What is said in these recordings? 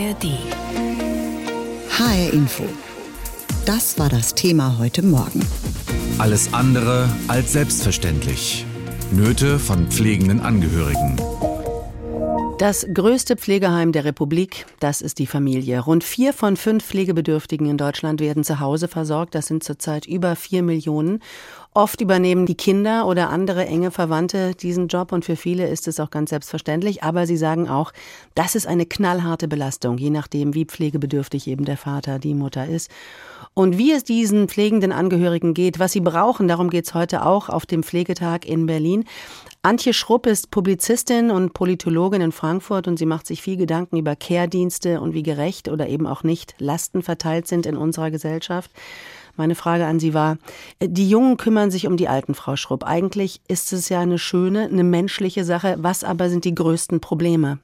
ARD. HR Info. Das war das Thema heute Morgen. Alles andere als selbstverständlich. Nöte von pflegenden Angehörigen. Das größte Pflegeheim der Republik, das ist die Familie. Rund vier von fünf Pflegebedürftigen in Deutschland werden zu Hause versorgt. Das sind zurzeit über vier Millionen. Oft übernehmen die Kinder oder andere enge Verwandte diesen Job und für viele ist es auch ganz selbstverständlich. Aber sie sagen auch, das ist eine knallharte Belastung, je nachdem, wie pflegebedürftig eben der Vater, die Mutter ist. Und wie es diesen pflegenden Angehörigen geht, was sie brauchen, darum geht es heute auch auf dem Pflegetag in Berlin. Antje Schrupp ist Publizistin und Politologin in Frankfurt und sie macht sich viel Gedanken über Care-Dienste und wie gerecht oder eben auch nicht Lasten verteilt sind in unserer Gesellschaft. Meine Frage an Sie war, die Jungen kümmern sich um die alten, Frau Schrupp. Eigentlich ist es ja eine schöne, eine menschliche Sache. Was aber sind die größten Probleme?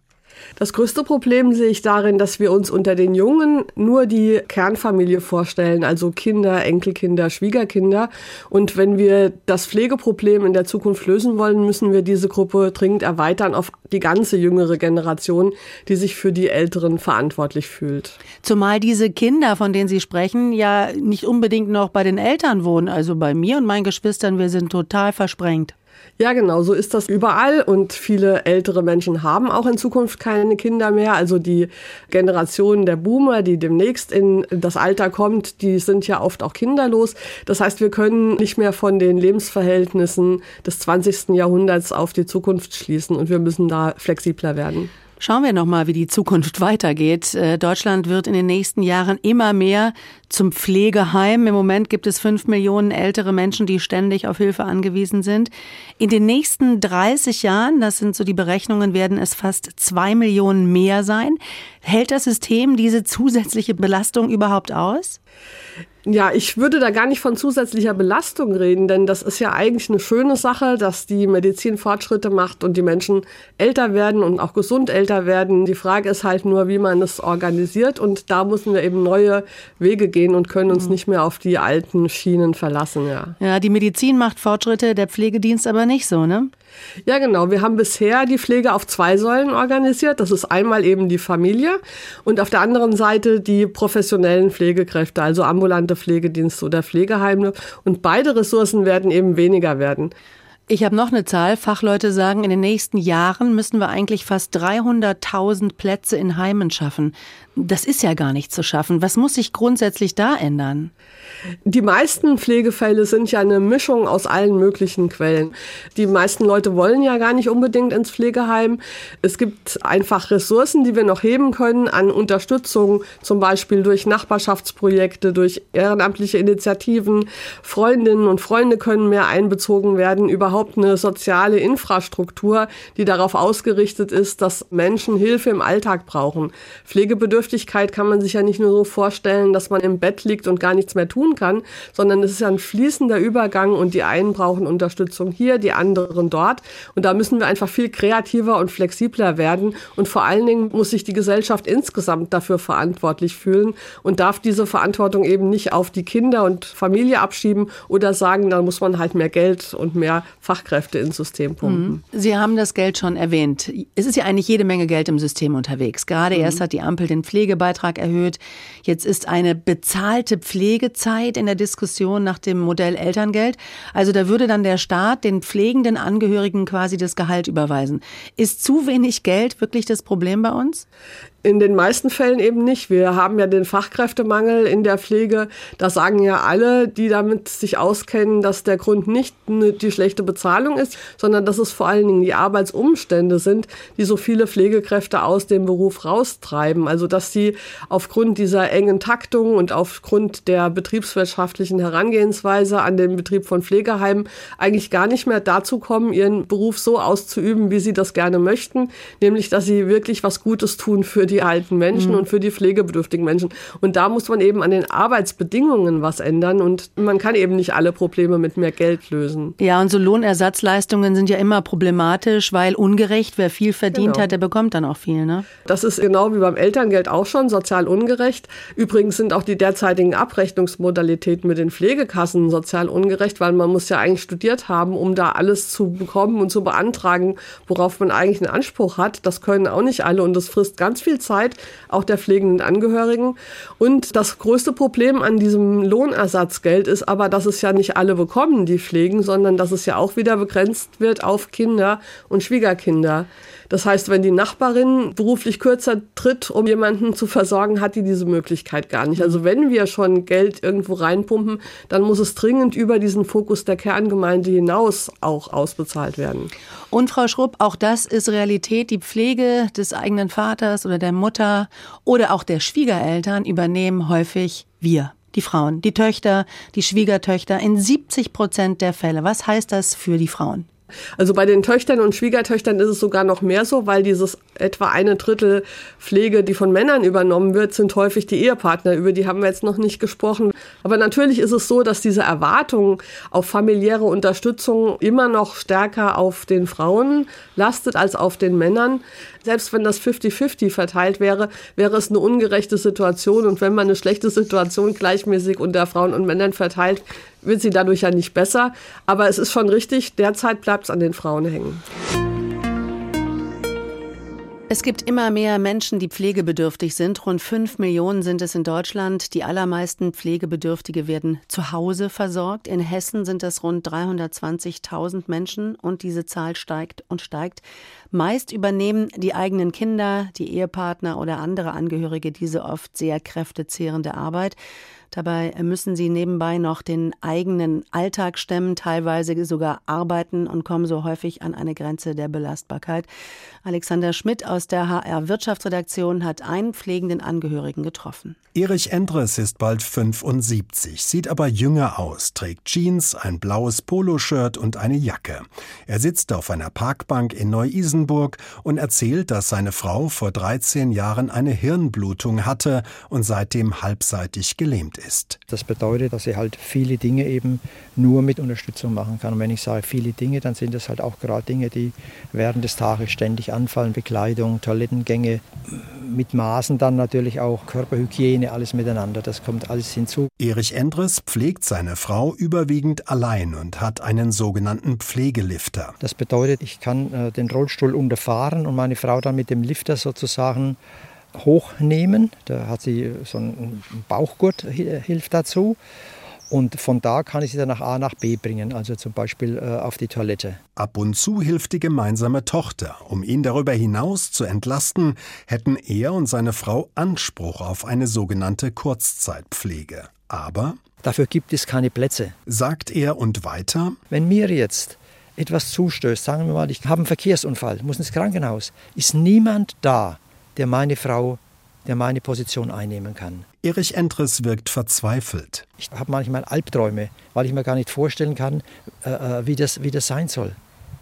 Das größte Problem sehe ich darin, dass wir uns unter den Jungen nur die Kernfamilie vorstellen, also Kinder, Enkelkinder, Schwiegerkinder. Und wenn wir das Pflegeproblem in der Zukunft lösen wollen, müssen wir diese Gruppe dringend erweitern auf die ganze jüngere Generation, die sich für die Älteren verantwortlich fühlt. Zumal diese Kinder, von denen Sie sprechen, ja nicht unbedingt noch bei den Eltern wohnen. Also bei mir und meinen Geschwistern, wir sind total versprengt. Ja, genau, so ist das überall und viele ältere Menschen haben auch in Zukunft keine Kinder mehr. Also die Generation der Boomer, die demnächst in das Alter kommt, die sind ja oft auch kinderlos. Das heißt, wir können nicht mehr von den Lebensverhältnissen des 20. Jahrhunderts auf die Zukunft schließen und wir müssen da flexibler werden. Schauen wir noch mal, wie die Zukunft weitergeht. Äh, Deutschland wird in den nächsten Jahren immer mehr zum Pflegeheim. Im Moment gibt es fünf Millionen ältere Menschen, die ständig auf Hilfe angewiesen sind. In den nächsten 30 Jahren, das sind so die Berechnungen, werden es fast zwei Millionen mehr sein. Hält das System diese zusätzliche Belastung überhaupt aus? Ja, ich würde da gar nicht von zusätzlicher Belastung reden, denn das ist ja eigentlich eine schöne Sache, dass die Medizin Fortschritte macht und die Menschen älter werden und auch gesund älter werden. Die Frage ist halt nur, wie man es organisiert und da müssen wir eben neue Wege gehen und können uns mhm. nicht mehr auf die alten Schienen verlassen, ja. Ja, die Medizin macht Fortschritte, der Pflegedienst aber nicht so, ne? Ja, genau. Wir haben bisher die Pflege auf zwei Säulen organisiert. Das ist einmal eben die Familie und auf der anderen Seite die professionellen Pflegekräfte, also ambulante Pflegedienste oder Pflegeheime. Und beide Ressourcen werden eben weniger werden. Ich habe noch eine Zahl. Fachleute sagen, in den nächsten Jahren müssen wir eigentlich fast 300.000 Plätze in Heimen schaffen. Das ist ja gar nicht zu schaffen. Was muss sich grundsätzlich da ändern? Die meisten Pflegefälle sind ja eine Mischung aus allen möglichen Quellen. Die meisten Leute wollen ja gar nicht unbedingt ins Pflegeheim. Es gibt einfach Ressourcen, die wir noch heben können an Unterstützung, zum Beispiel durch Nachbarschaftsprojekte, durch ehrenamtliche Initiativen. Freundinnen und Freunde können mehr einbezogen werden, überhaupt eine soziale Infrastruktur, die darauf ausgerichtet ist, dass Menschen Hilfe im Alltag brauchen. Pflegebedürftigkeit kann man sich ja nicht nur so vorstellen, dass man im Bett liegt und gar nichts mehr tun kann, sondern es ist ein fließender Übergang und die einen brauchen Unterstützung hier, die anderen dort. Und da müssen wir einfach viel kreativer und flexibler werden. Und vor allen Dingen muss sich die Gesellschaft insgesamt dafür verantwortlich fühlen und darf diese Verantwortung eben nicht auf die Kinder und Familie abschieben oder sagen, dann muss man halt mehr Geld und mehr Fachkräfte ins System pumpen. Mhm. Sie haben das Geld schon erwähnt. Es ist ja eigentlich jede Menge Geld im System unterwegs. Gerade mhm. erst hat die Ampel den Pflegebeitrag erhöht. Jetzt ist eine bezahlte Pflegezeit in der Diskussion nach dem Modell Elterngeld. Also da würde dann der Staat den pflegenden Angehörigen quasi das Gehalt überweisen. Ist zu wenig Geld wirklich das Problem bei uns? In den meisten Fällen eben nicht. Wir haben ja den Fachkräftemangel in der Pflege. Da sagen ja alle, die damit sich auskennen, dass der Grund nicht die schlechte Bezahlung ist, sondern dass es vor allen Dingen die Arbeitsumstände sind, die so viele Pflegekräfte aus dem Beruf raustreiben. Also dass sie aufgrund dieser engen Taktung und aufgrund der betriebswirtschaftlichen Herangehensweise an den Betrieb von Pflegeheimen eigentlich gar nicht mehr dazu kommen, ihren Beruf so auszuüben, wie sie das gerne möchten, nämlich dass sie wirklich was Gutes tun für die die alten Menschen mhm. und für die pflegebedürftigen Menschen. Und da muss man eben an den Arbeitsbedingungen was ändern und man kann eben nicht alle Probleme mit mehr Geld lösen. Ja, und so Lohnersatzleistungen sind ja immer problematisch, weil ungerecht, wer viel verdient genau. hat, der bekommt dann auch viel. Ne? Das ist genau wie beim Elterngeld auch schon sozial ungerecht. Übrigens sind auch die derzeitigen Abrechnungsmodalitäten mit den Pflegekassen sozial ungerecht, weil man muss ja eigentlich studiert haben, um da alles zu bekommen und zu beantragen, worauf man eigentlich einen Anspruch hat. Das können auch nicht alle und das frisst ganz viel viel Zeit, auch der pflegenden Angehörigen. Und das größte Problem an diesem Lohnersatzgeld ist aber, dass es ja nicht alle bekommen, die pflegen, sondern dass es ja auch wieder begrenzt wird auf Kinder und Schwiegerkinder. Das heißt, wenn die Nachbarin beruflich kürzer tritt, um jemanden zu versorgen, hat die diese Möglichkeit gar nicht. Also wenn wir schon Geld irgendwo reinpumpen, dann muss es dringend über diesen Fokus der Kerngemeinde hinaus auch ausbezahlt werden. Und Frau Schrupp, auch das ist Realität. Die Pflege des eigenen Vaters oder der Mutter oder auch der Schwiegereltern übernehmen häufig wir die Frauen, die Töchter, die Schwiegertöchter in 70 Prozent der Fälle. Was heißt das für die Frauen? Also bei den Töchtern und Schwiegertöchtern ist es sogar noch mehr so, weil dieses etwa eine Drittel Pflege, die von Männern übernommen wird, sind häufig die Ehepartner. Über die haben wir jetzt noch nicht gesprochen. Aber natürlich ist es so, dass diese Erwartung auf familiäre Unterstützung immer noch stärker auf den Frauen lastet als auf den Männern. Selbst wenn das 50-50 verteilt wäre, wäre es eine ungerechte Situation. Und wenn man eine schlechte Situation gleichmäßig unter Frauen und Männern verteilt, wird sie dadurch ja nicht besser. Aber es ist schon richtig, derzeit bleibt es an den Frauen hängen. Es gibt immer mehr Menschen, die pflegebedürftig sind. Rund fünf Millionen sind es in Deutschland. Die allermeisten Pflegebedürftige werden zu Hause versorgt. In Hessen sind es rund 320.000 Menschen und diese Zahl steigt und steigt. Meist übernehmen die eigenen Kinder, die Ehepartner oder andere Angehörige diese oft sehr kräftezehrende Arbeit. Dabei müssen sie nebenbei noch den eigenen Alltag stemmen, teilweise sogar arbeiten und kommen so häufig an eine Grenze der Belastbarkeit. Alexander Schmidt aus der HR Wirtschaftsredaktion hat einen pflegenden Angehörigen getroffen. Erich Endres ist bald 75, sieht aber jünger aus, trägt Jeans, ein blaues Poloshirt und eine Jacke. Er sitzt auf einer Parkbank in Neu-Isenburg und erzählt, dass seine Frau vor 13 Jahren eine Hirnblutung hatte und seitdem halbseitig gelähmt ist. Das bedeutet, dass sie halt viele Dinge eben nur mit Unterstützung machen kann. Und wenn ich sage viele Dinge, dann sind das halt auch gerade Dinge, die während des Tages ständig anfallen. Bekleidung, Toilettengänge, mit Maßen dann natürlich auch Körperhygiene, alles miteinander. Das kommt alles hinzu. Erich Endres pflegt seine Frau überwiegend allein und hat einen sogenannten Pflegelifter. Das bedeutet, ich kann äh, den Rollstuhl unterfahren und meine Frau dann mit dem Lifter sozusagen hochnehmen. Da hat sie so einen Bauchgurt, hilft dazu. Und von da kann ich sie dann nach A nach B bringen, also zum Beispiel äh, auf die Toilette. Ab und zu hilft die gemeinsame Tochter. Um ihn darüber hinaus zu entlasten, hätten er und seine Frau Anspruch auf eine sogenannte Kurzzeitpflege. Aber dafür gibt es keine Plätze, sagt er und weiter. Wenn mir jetzt etwas zustößt, sagen wir mal, ich habe einen Verkehrsunfall, muss ins Krankenhaus, ist niemand da, der meine Frau, der meine Position einnehmen kann. Erich Entres wirkt verzweifelt. Ich habe manchmal Albträume, weil ich mir gar nicht vorstellen kann, äh, äh, wie, das, wie das sein soll.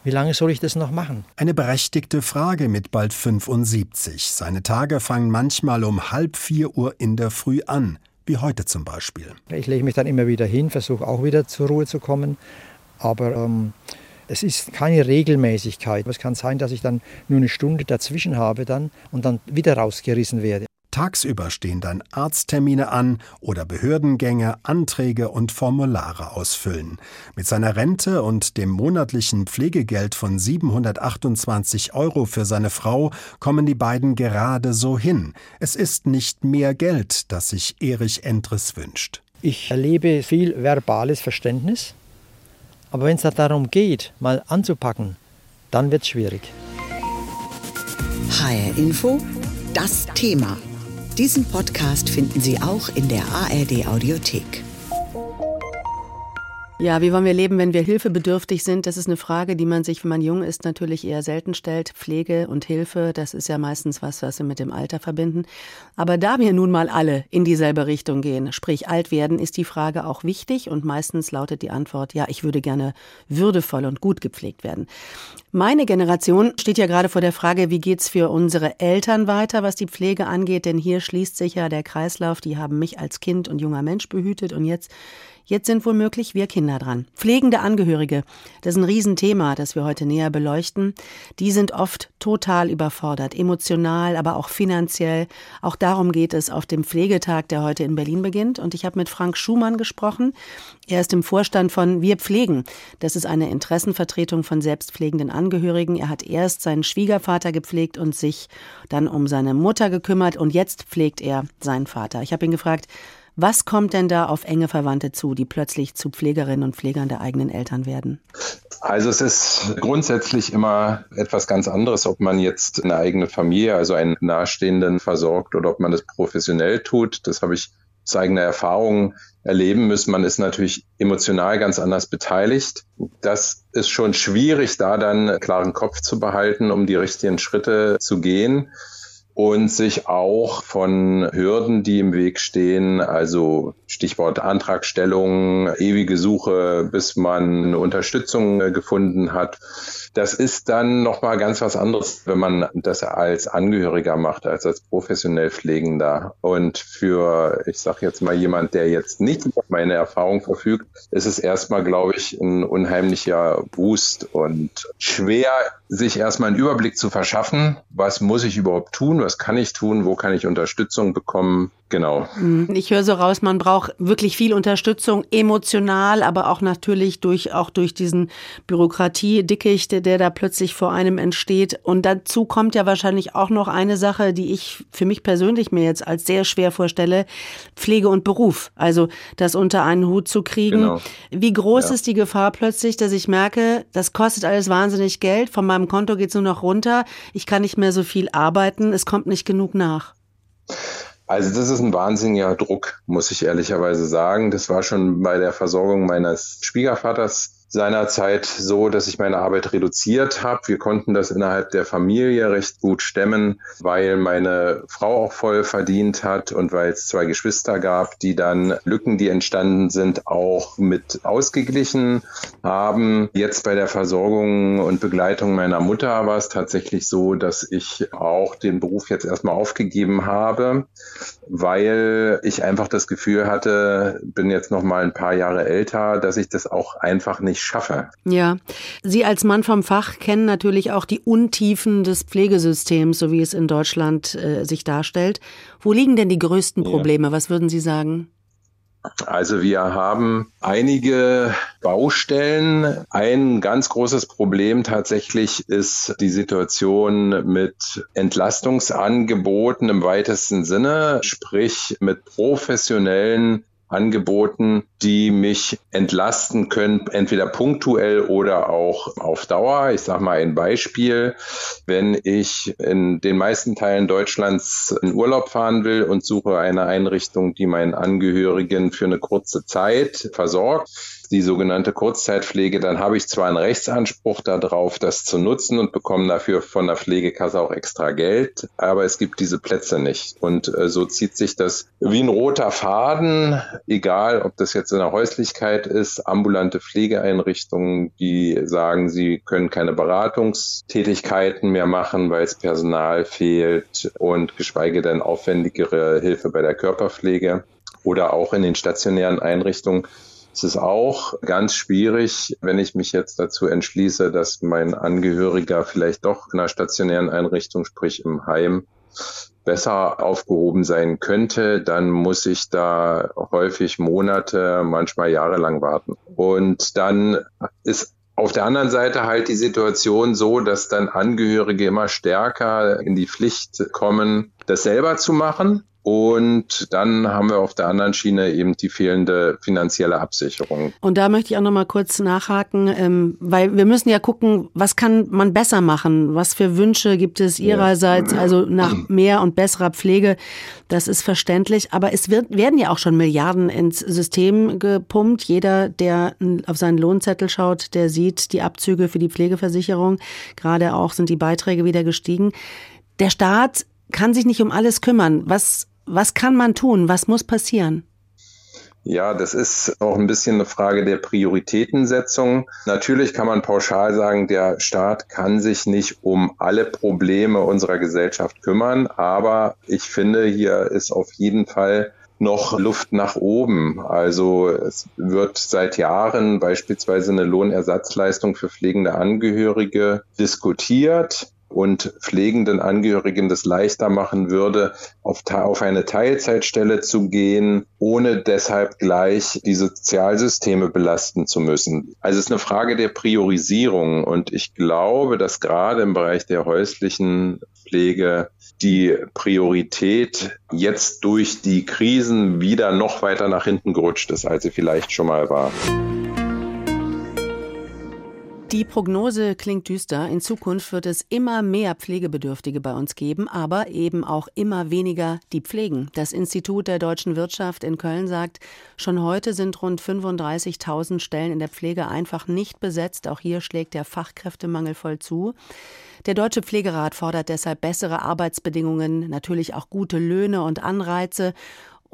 Wie lange soll ich das noch machen? Eine berechtigte Frage mit bald 75. Seine Tage fangen manchmal um halb vier Uhr in der Früh an, wie heute zum Beispiel. Ich lege mich dann immer wieder hin, versuche auch wieder zur Ruhe zu kommen. Aber ähm, es ist keine Regelmäßigkeit. Es kann sein, dass ich dann nur eine Stunde dazwischen habe dann und dann wieder rausgerissen werde. Tagsüber stehen dann Arzttermine an oder Behördengänge, Anträge und Formulare ausfüllen. Mit seiner Rente und dem monatlichen Pflegegeld von 728 Euro für seine Frau kommen die beiden gerade so hin. Es ist nicht mehr Geld, das sich Erich Endres wünscht. Ich erlebe viel verbales Verständnis, aber wenn es darum geht, mal anzupacken, dann wird es schwierig. HR Info, das Thema. Diesen Podcast finden Sie auch in der ARD Audiothek. Ja, wie wollen wir leben, wenn wir hilfebedürftig sind? Das ist eine Frage, die man sich, wenn man jung ist, natürlich eher selten stellt. Pflege und Hilfe, das ist ja meistens was, was wir mit dem Alter verbinden. Aber da wir nun mal alle in dieselbe Richtung gehen, sprich alt werden, ist die Frage auch wichtig und meistens lautet die Antwort, ja, ich würde gerne würdevoll und gut gepflegt werden. Meine Generation steht ja gerade vor der Frage, wie geht's für unsere Eltern weiter, was die Pflege angeht, denn hier schließt sich ja der Kreislauf, die haben mich als Kind und junger Mensch behütet und jetzt Jetzt sind womöglich wir Kinder dran. Pflegende Angehörige, das ist ein Riesenthema, das wir heute näher beleuchten. Die sind oft total überfordert, emotional, aber auch finanziell. Auch darum geht es auf dem Pflegetag, der heute in Berlin beginnt. Und ich habe mit Frank Schumann gesprochen. Er ist im Vorstand von Wir Pflegen. Das ist eine Interessenvertretung von selbstpflegenden Angehörigen. Er hat erst seinen Schwiegervater gepflegt und sich dann um seine Mutter gekümmert. Und jetzt pflegt er seinen Vater. Ich habe ihn gefragt, was kommt denn da auf enge Verwandte zu, die plötzlich zu Pflegerinnen und Pflegern der eigenen Eltern werden? Also es ist grundsätzlich immer etwas ganz anderes, ob man jetzt eine eigene Familie, also einen Nahestehenden versorgt oder ob man das professionell tut. Das habe ich aus eigener Erfahrung erleben müssen. Man ist natürlich emotional ganz anders beteiligt. Das ist schon schwierig, da dann klaren Kopf zu behalten, um die richtigen Schritte zu gehen und sich auch von Hürden, die im Weg stehen, also Stichwort Antragstellung, ewige Suche, bis man Unterstützung gefunden hat, das ist dann nochmal ganz was anderes, wenn man das als Angehöriger macht, als als professionell Pflegender. Und für, ich sage jetzt mal, jemand, der jetzt nicht über meine Erfahrung verfügt, ist es erstmal, glaube ich, ein unheimlicher Boost und schwer, sich erstmal einen Überblick zu verschaffen, was muss ich überhaupt tun, was kann ich tun, wo kann ich Unterstützung bekommen, Genau. Mhm. Ich höre so raus, man braucht wirklich viel Unterstützung, emotional, aber auch natürlich durch, auch durch diesen Bürokratiedickicht, der da plötzlich vor einem entsteht. Und dazu kommt ja wahrscheinlich auch noch eine Sache, die ich für mich persönlich mir jetzt als sehr schwer vorstelle. Pflege und Beruf. Also, das unter einen Hut zu kriegen. Genau. Wie groß ja. ist die Gefahr plötzlich, dass ich merke, das kostet alles wahnsinnig Geld. Von meinem Konto geht es nur noch runter. Ich kann nicht mehr so viel arbeiten. Es kommt nicht genug nach. Also das ist ein wahnsinniger Druck, muss ich ehrlicherweise sagen. Das war schon bei der Versorgung meines Schwiegervaters seinerzeit so, dass ich meine Arbeit reduziert habe. Wir konnten das innerhalb der Familie recht gut stemmen, weil meine Frau auch voll verdient hat und weil es zwei Geschwister gab, die dann Lücken, die entstanden sind, auch mit ausgeglichen haben. Jetzt bei der Versorgung und Begleitung meiner Mutter war es tatsächlich so, dass ich auch den Beruf jetzt erstmal aufgegeben habe, weil ich einfach das Gefühl hatte, bin jetzt noch mal ein paar Jahre älter, dass ich das auch einfach nicht schaffe. Ja, Sie als Mann vom Fach kennen natürlich auch die Untiefen des Pflegesystems, so wie es in Deutschland äh, sich darstellt. Wo liegen denn die größten Probleme? Ja. Was würden Sie sagen? Also wir haben einige Baustellen. Ein ganz großes Problem tatsächlich ist die Situation mit Entlastungsangeboten im weitesten Sinne, sprich mit professionellen Angeboten, die mich entlasten können, entweder punktuell oder auch auf Dauer. Ich sage mal ein Beispiel. Wenn ich in den meisten Teilen Deutschlands in Urlaub fahren will und suche eine Einrichtung, die meinen Angehörigen für eine kurze Zeit versorgt, die sogenannte Kurzzeitpflege, dann habe ich zwar einen Rechtsanspruch darauf, das zu nutzen und bekomme dafür von der Pflegekasse auch extra Geld, aber es gibt diese Plätze nicht. Und äh, so zieht sich das wie ein roter Faden, egal ob das jetzt in der Häuslichkeit ist, ambulante Pflegeeinrichtungen, die sagen, sie können keine Beratungstätigkeiten mehr machen, weil es Personal fehlt und geschweige denn aufwendigere Hilfe bei der Körperpflege oder auch in den stationären Einrichtungen es ist auch ganz schwierig, wenn ich mich jetzt dazu entschließe, dass mein Angehöriger vielleicht doch in einer stationären Einrichtung, sprich im Heim, besser aufgehoben sein könnte, dann muss ich da häufig Monate, manchmal jahrelang warten. Und dann ist auf der anderen Seite halt die Situation so, dass dann Angehörige immer stärker in die Pflicht kommen, das selber zu machen und dann haben wir auf der anderen Schiene eben die fehlende finanzielle Absicherung. Und da möchte ich auch noch mal kurz nachhaken, ähm, weil wir müssen ja gucken, was kann man besser machen? Was für Wünsche gibt es Ihrerseits? Also nach mehr und besserer Pflege, das ist verständlich. Aber es wird, werden ja auch schon Milliarden ins System gepumpt. Jeder, der auf seinen Lohnzettel schaut, der sieht die Abzüge für die Pflegeversicherung. Gerade auch sind die Beiträge wieder gestiegen. Der Staat kann sich nicht um alles kümmern. Was was kann man tun? Was muss passieren? Ja, das ist auch ein bisschen eine Frage der Prioritätensetzung. Natürlich kann man pauschal sagen, der Staat kann sich nicht um alle Probleme unserer Gesellschaft kümmern, aber ich finde, hier ist auf jeden Fall noch Luft nach oben. Also es wird seit Jahren beispielsweise eine Lohnersatzleistung für pflegende Angehörige diskutiert und pflegenden Angehörigen das leichter machen würde, auf, auf eine Teilzeitstelle zu gehen, ohne deshalb gleich die Sozialsysteme belasten zu müssen. Also es ist eine Frage der Priorisierung und ich glaube, dass gerade im Bereich der häuslichen Pflege die Priorität jetzt durch die Krisen wieder noch weiter nach hinten gerutscht ist, als sie vielleicht schon mal war. Die Prognose klingt düster. In Zukunft wird es immer mehr Pflegebedürftige bei uns geben, aber eben auch immer weniger, die pflegen. Das Institut der deutschen Wirtschaft in Köln sagt, schon heute sind rund 35.000 Stellen in der Pflege einfach nicht besetzt. Auch hier schlägt der Fachkräftemangel voll zu. Der Deutsche Pflegerat fordert deshalb bessere Arbeitsbedingungen, natürlich auch gute Löhne und Anreize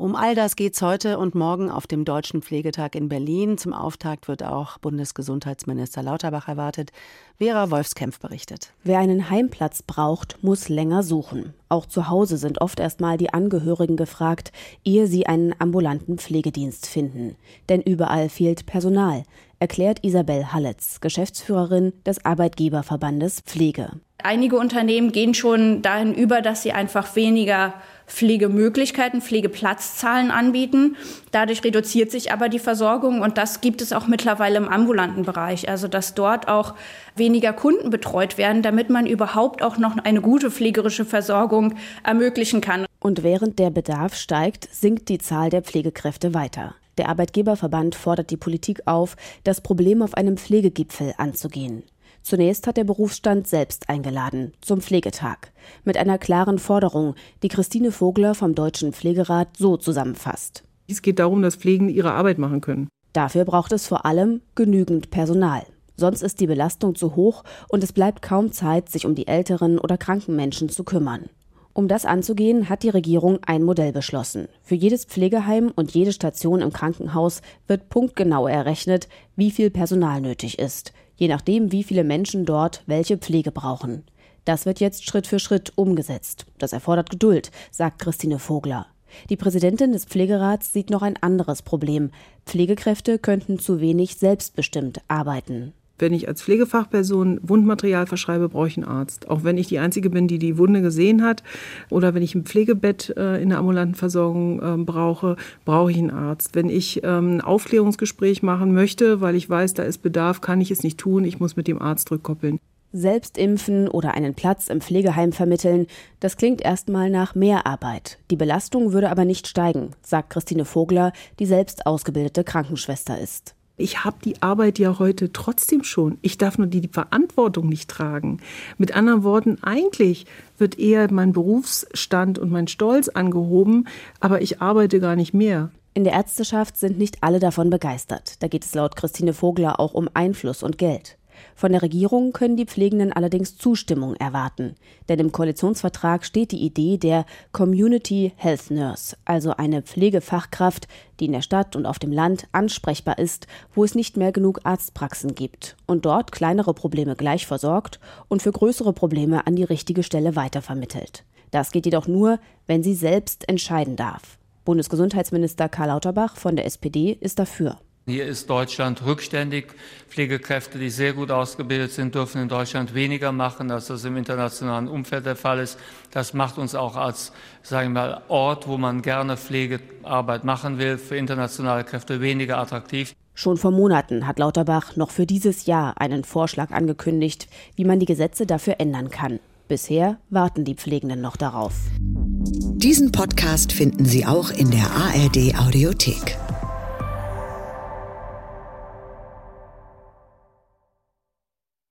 um all das geht es heute und morgen auf dem Deutschen Pflegetag in Berlin. Zum Auftakt wird auch Bundesgesundheitsminister Lauterbach erwartet. Vera Wolfskämpf berichtet. Wer einen Heimplatz braucht, muss länger suchen. Auch zu Hause sind oft erstmal die Angehörigen gefragt, ehe sie einen ambulanten Pflegedienst finden. Denn überall fehlt Personal, erklärt Isabel Halletz, Geschäftsführerin des Arbeitgeberverbandes Pflege. Einige Unternehmen gehen schon dahin über, dass sie einfach weniger Pflegemöglichkeiten, Pflegeplatzzahlen anbieten. Dadurch reduziert sich aber die Versorgung und das gibt es auch mittlerweile im ambulanten Bereich, also dass dort auch weniger Kunden betreut werden, damit man überhaupt auch noch eine gute pflegerische Versorgung ermöglichen kann. Und während der Bedarf steigt, sinkt die Zahl der Pflegekräfte weiter. Der Arbeitgeberverband fordert die Politik auf, das Problem auf einem Pflegegipfel anzugehen. Zunächst hat der Berufsstand selbst eingeladen zum Pflegetag mit einer klaren Forderung, die Christine Vogler vom Deutschen Pflegerat so zusammenfasst. Es geht darum, dass Pflegende ihre Arbeit machen können. Dafür braucht es vor allem genügend Personal. Sonst ist die Belastung zu hoch und es bleibt kaum Zeit, sich um die älteren oder kranken Menschen zu kümmern. Um das anzugehen, hat die Regierung ein Modell beschlossen. Für jedes Pflegeheim und jede Station im Krankenhaus wird punktgenau errechnet, wie viel Personal nötig ist je nachdem, wie viele Menschen dort welche Pflege brauchen. Das wird jetzt Schritt für Schritt umgesetzt. Das erfordert Geduld, sagt Christine Vogler. Die Präsidentin des Pflegerats sieht noch ein anderes Problem. Pflegekräfte könnten zu wenig selbstbestimmt arbeiten. Wenn ich als Pflegefachperson Wundmaterial verschreibe, brauche ich einen Arzt. Auch wenn ich die Einzige bin, die die Wunde gesehen hat. Oder wenn ich ein Pflegebett äh, in der ambulanten Versorgung äh, brauche, brauche ich einen Arzt. Wenn ich ähm, ein Aufklärungsgespräch machen möchte, weil ich weiß, da ist Bedarf, kann ich es nicht tun. Ich muss mit dem Arzt rückkoppeln. Selbst impfen oder einen Platz im Pflegeheim vermitteln, das klingt erstmal nach mehr Arbeit. Die Belastung würde aber nicht steigen, sagt Christine Vogler, die selbst ausgebildete Krankenschwester ist ich habe die Arbeit ja heute trotzdem schon. Ich darf nur die Verantwortung nicht tragen. Mit anderen Worten, eigentlich wird eher mein Berufsstand und mein Stolz angehoben, aber ich arbeite gar nicht mehr. In der Ärzteschaft sind nicht alle davon begeistert. Da geht es laut Christine Vogler auch um Einfluss und Geld. Von der Regierung können die Pflegenden allerdings Zustimmung erwarten. Denn im Koalitionsvertrag steht die Idee der Community Health Nurse, also eine Pflegefachkraft, die in der Stadt und auf dem Land ansprechbar ist, wo es nicht mehr genug Arztpraxen gibt und dort kleinere Probleme gleich versorgt und für größere Probleme an die richtige Stelle weitervermittelt. Das geht jedoch nur, wenn sie selbst entscheiden darf. Bundesgesundheitsminister Karl Lauterbach von der SPD ist dafür. Hier ist Deutschland rückständig. Pflegekräfte, die sehr gut ausgebildet sind, dürfen in Deutschland weniger machen, als das im internationalen Umfeld der Fall ist. Das macht uns auch als, sagen wir mal, Ort, wo man gerne Pflegearbeit machen will, für internationale Kräfte weniger attraktiv. Schon vor Monaten hat Lauterbach noch für dieses Jahr einen Vorschlag angekündigt, wie man die Gesetze dafür ändern kann. Bisher warten die Pflegenden noch darauf. Diesen Podcast finden Sie auch in der ARD Audiothek.